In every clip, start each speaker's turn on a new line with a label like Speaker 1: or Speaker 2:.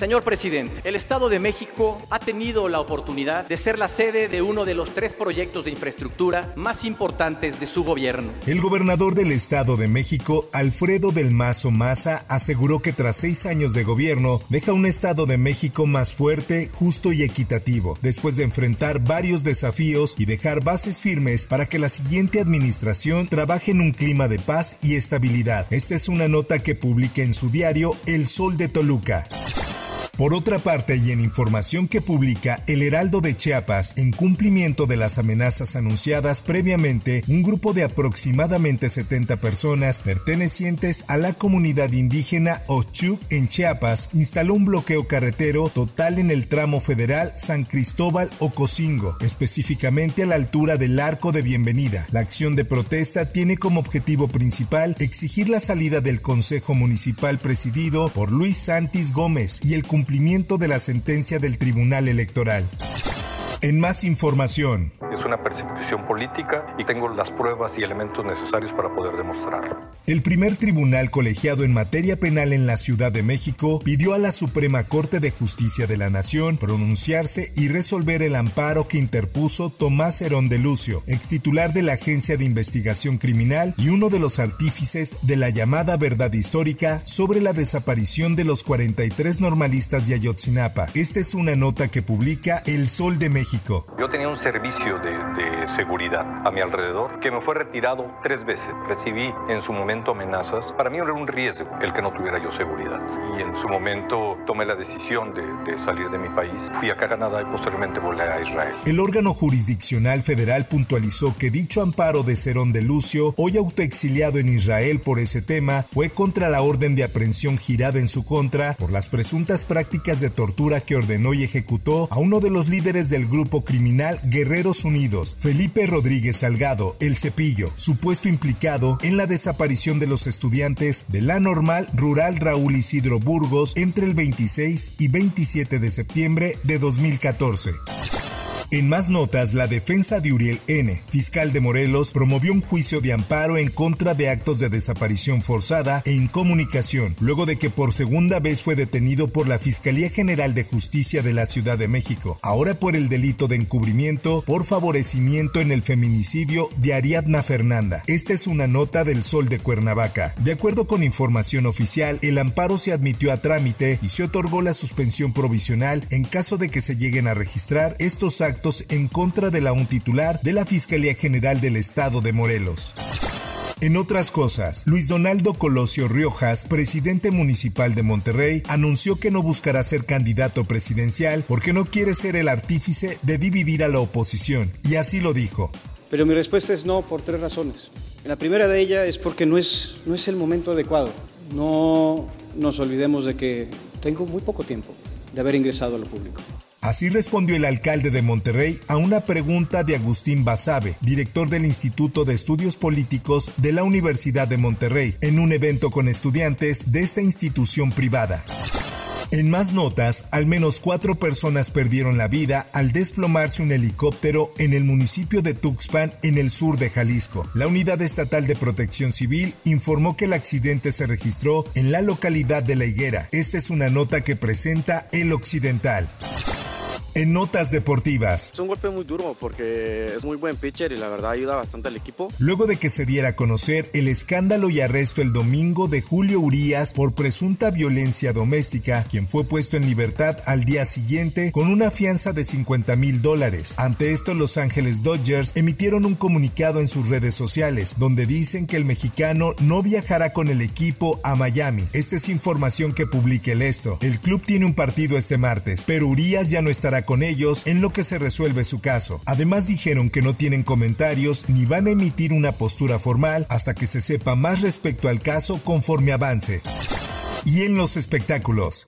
Speaker 1: Señor presidente, el Estado de México ha tenido la oportunidad de ser la sede de uno de los tres proyectos de infraestructura más importantes de su gobierno.
Speaker 2: El gobernador del Estado de México, Alfredo del Mazo Maza, aseguró que tras seis años de gobierno deja un Estado de México más fuerte, justo y equitativo, después de enfrentar varios desafíos y dejar bases firmes para que la siguiente administración trabaje en un clima de paz y estabilidad. Esta es una nota que publica en su diario El Sol de Toluca. Por otra parte, y en información que publica El Heraldo de Chiapas, en cumplimiento de las amenazas anunciadas previamente, un grupo de aproximadamente 70 personas pertenecientes a la comunidad indígena Ochuc en Chiapas instaló un bloqueo carretero total en el tramo federal San Cristóbal Ocosingo, específicamente a la altura del Arco de Bienvenida. La acción de protesta tiene como objetivo principal exigir la salida del Consejo Municipal presidido por Luis Santis Gómez y el cumplimiento cumplimiento de la sentencia del Tribunal Electoral. En más información.
Speaker 3: Es una persecución política y tengo las pruebas y elementos necesarios para poder demostrarlo.
Speaker 2: El primer tribunal colegiado en materia penal en la Ciudad de México pidió a la Suprema Corte de Justicia de la Nación pronunciarse y resolver el amparo que interpuso Tomás Herón de Lucio, ex titular de la Agencia de Investigación Criminal y uno de los artífices de la llamada verdad histórica sobre la desaparición de los 43 normalistas de Ayotzinapa. Esta es una nota que publica El Sol de México.
Speaker 3: Yo tenía un servicio de, de, seguridad a mi alrededor que me fue retirado tres veces. Recibí en su momento amenazas. Para mí era un riesgo el que no tuviera yo seguridad. Y en su momento tomé la decisión de, de salir de mi país. Fui acá a Canadá y posteriormente volé a Israel.
Speaker 2: El órgano jurisdiccional federal puntualizó que dicho amparo de Cerón de Lucio, hoy autoexiliado en Israel por ese tema, fue contra la orden de aprehensión girada en su contra por las presuntas prácticas de tortura que ordenó y ejecutó a uno de los líderes del grupo grupo criminal Guerreros Unidos, Felipe Rodríguez Salgado, El Cepillo, supuesto implicado en la desaparición de los estudiantes de la normal rural Raúl Isidro Burgos entre el 26 y 27 de septiembre de 2014. En más notas, la defensa de Uriel N., fiscal de Morelos, promovió un juicio de amparo en contra de actos de desaparición forzada e incomunicación, luego de que por segunda vez fue detenido por la Fiscalía General de Justicia de la Ciudad de México, ahora por el delito de encubrimiento por favorecimiento en el feminicidio de Ariadna Fernanda. Esta es una nota del Sol de Cuernavaca. De acuerdo con información oficial, el amparo se admitió a trámite y se otorgó la suspensión provisional en caso de que se lleguen a registrar estos actos en contra de la un titular de la Fiscalía General del Estado de Morelos. En otras cosas, Luis Donaldo Colosio Riojas, presidente municipal de Monterrey, anunció que no buscará ser candidato presidencial porque no quiere ser el artífice de dividir a la oposición, y así lo dijo.
Speaker 4: Pero mi respuesta es no por tres razones. La primera de ellas es porque no es, no es el momento adecuado. No nos olvidemos de que tengo muy poco tiempo de haber ingresado a lo público.
Speaker 2: Así respondió el alcalde de Monterrey a una pregunta de Agustín Basabe, director del Instituto de Estudios Políticos de la Universidad de Monterrey, en un evento con estudiantes de esta institución privada. En más notas, al menos cuatro personas perdieron la vida al desplomarse un helicóptero en el municipio de Tuxpan, en el sur de Jalisco. La Unidad Estatal de Protección Civil informó que el accidente se registró en la localidad de La Higuera. Esta es una nota que presenta El Occidental. En notas deportivas.
Speaker 5: Es un golpe muy duro porque es muy buen pitcher y la verdad ayuda bastante al equipo.
Speaker 2: Luego de que se diera a conocer el escándalo y arresto el domingo de Julio Urías por presunta violencia doméstica, quien fue puesto en libertad al día siguiente con una fianza de 50 mil dólares. Ante esto, Los Ángeles Dodgers emitieron un comunicado en sus redes sociales donde dicen que el mexicano no viajará con el equipo a Miami. Esta es información que publica el esto. El club tiene un partido este martes, pero Urias ya no estará con ellos en lo que se resuelve su caso. Además dijeron que no tienen comentarios ni van a emitir una postura formal hasta que se sepa más respecto al caso conforme avance. Y en los espectáculos.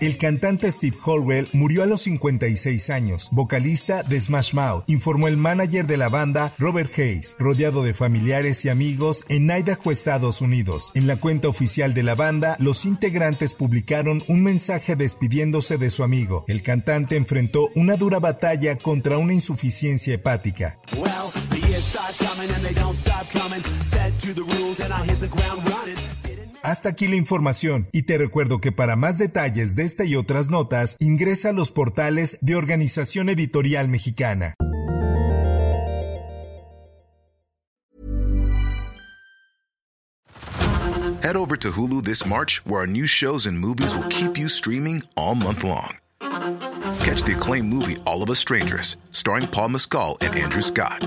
Speaker 2: El cantante Steve Horwell murió a los 56 años, vocalista de Smash Mouth, informó el manager de la banda Robert Hayes, rodeado de familiares y amigos en Idaho, Estados Unidos. En la cuenta oficial de la banda, los integrantes publicaron un mensaje despidiéndose de su amigo. El cantante enfrentó una dura batalla contra una insuficiencia hepática. Hasta aquí la información y te recuerdo que para más detalles de esta y otras notas ingresa a los portales de Organización Editorial Mexicana.
Speaker 6: Head over to Hulu this March, where our new shows and movies will keep you streaming all month long. Catch the acclaimed movie All of Us Strangers, starring Paul Mescal and Andrew Scott.